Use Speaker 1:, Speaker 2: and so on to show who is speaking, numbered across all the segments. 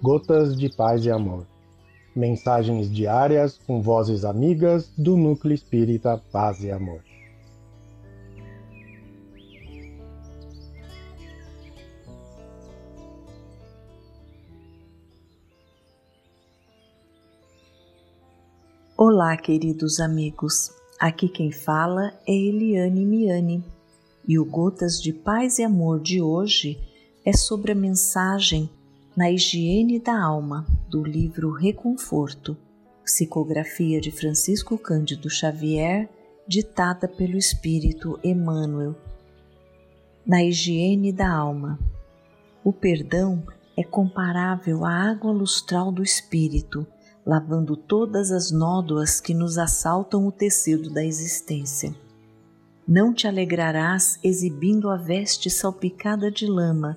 Speaker 1: Gotas de Paz e Amor. Mensagens diárias com vozes amigas do Núcleo Espírita Paz e Amor.
Speaker 2: Olá, queridos amigos. Aqui quem fala é Eliane Miani e o Gotas de Paz e Amor de hoje é sobre a mensagem na higiene da alma do livro Reconforto, psicografia de Francisco Cândido Xavier, ditada pelo Espírito Emmanuel. Na higiene da alma, o perdão é comparável à água lustral do espírito, lavando todas as nódoas que nos assaltam o tecido da existência. Não te alegrarás exibindo a veste salpicada de lama,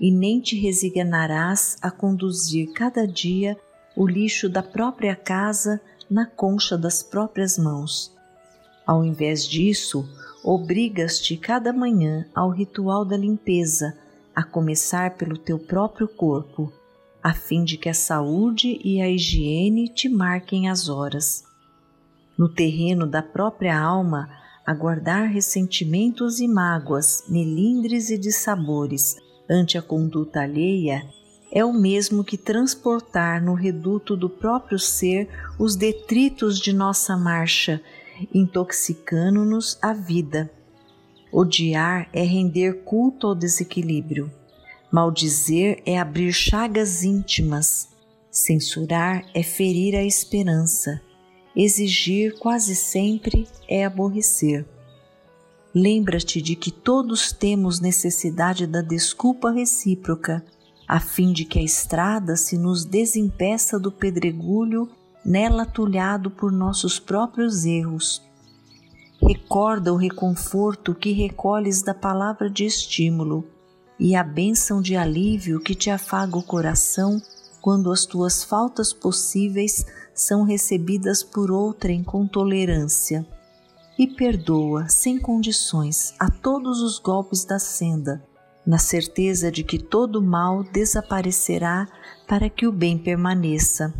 Speaker 2: e nem te resignarás a conduzir cada dia o lixo da própria casa na concha das próprias mãos. Ao invés disso, obrigas-te cada manhã ao ritual da limpeza, a começar pelo teu próprio corpo, a fim de que a saúde e a higiene te marquem as horas. No terreno da própria alma, a guardar ressentimentos e mágoas, melindres e dissabores ante a conduta alheia é o mesmo que transportar no reduto do próprio ser os detritos de nossa marcha, intoxicando-nos a vida. Odiar é render culto ao desequilíbrio. Maldizer é abrir chagas íntimas. Censurar é ferir a esperança. Exigir quase sempre é aborrecer. Lembra-te de que todos temos necessidade da desculpa recíproca, a fim de que a estrada se nos desimpeça do pedregulho nela atulhado por nossos próprios erros. Recorda o reconforto que recolhes da palavra de estímulo e a bênção de alívio que te afaga o coração quando as tuas faltas possíveis são recebidas por outrem com tolerância. E perdoa, sem condições, a todos os golpes da senda, na certeza de que todo mal desaparecerá para que o bem permaneça.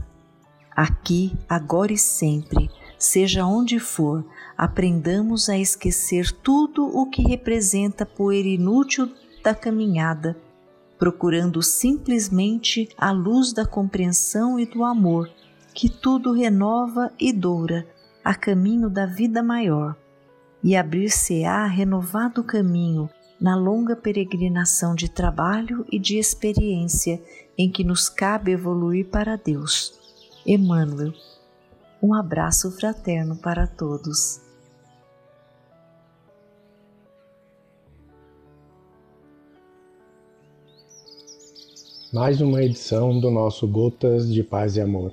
Speaker 2: Aqui, agora e sempre, seja onde for, aprendamos a esquecer tudo o que representa poeira inútil da caminhada procurando simplesmente a luz da compreensão e do amor, que tudo renova e doura a caminho da vida maior, e abrir-se-á renovado caminho na longa peregrinação de trabalho e de experiência em que nos cabe evoluir para Deus. Emmanuel. Um abraço fraterno para todos.
Speaker 1: mais uma edição do nosso Gotas de Paz e Amor.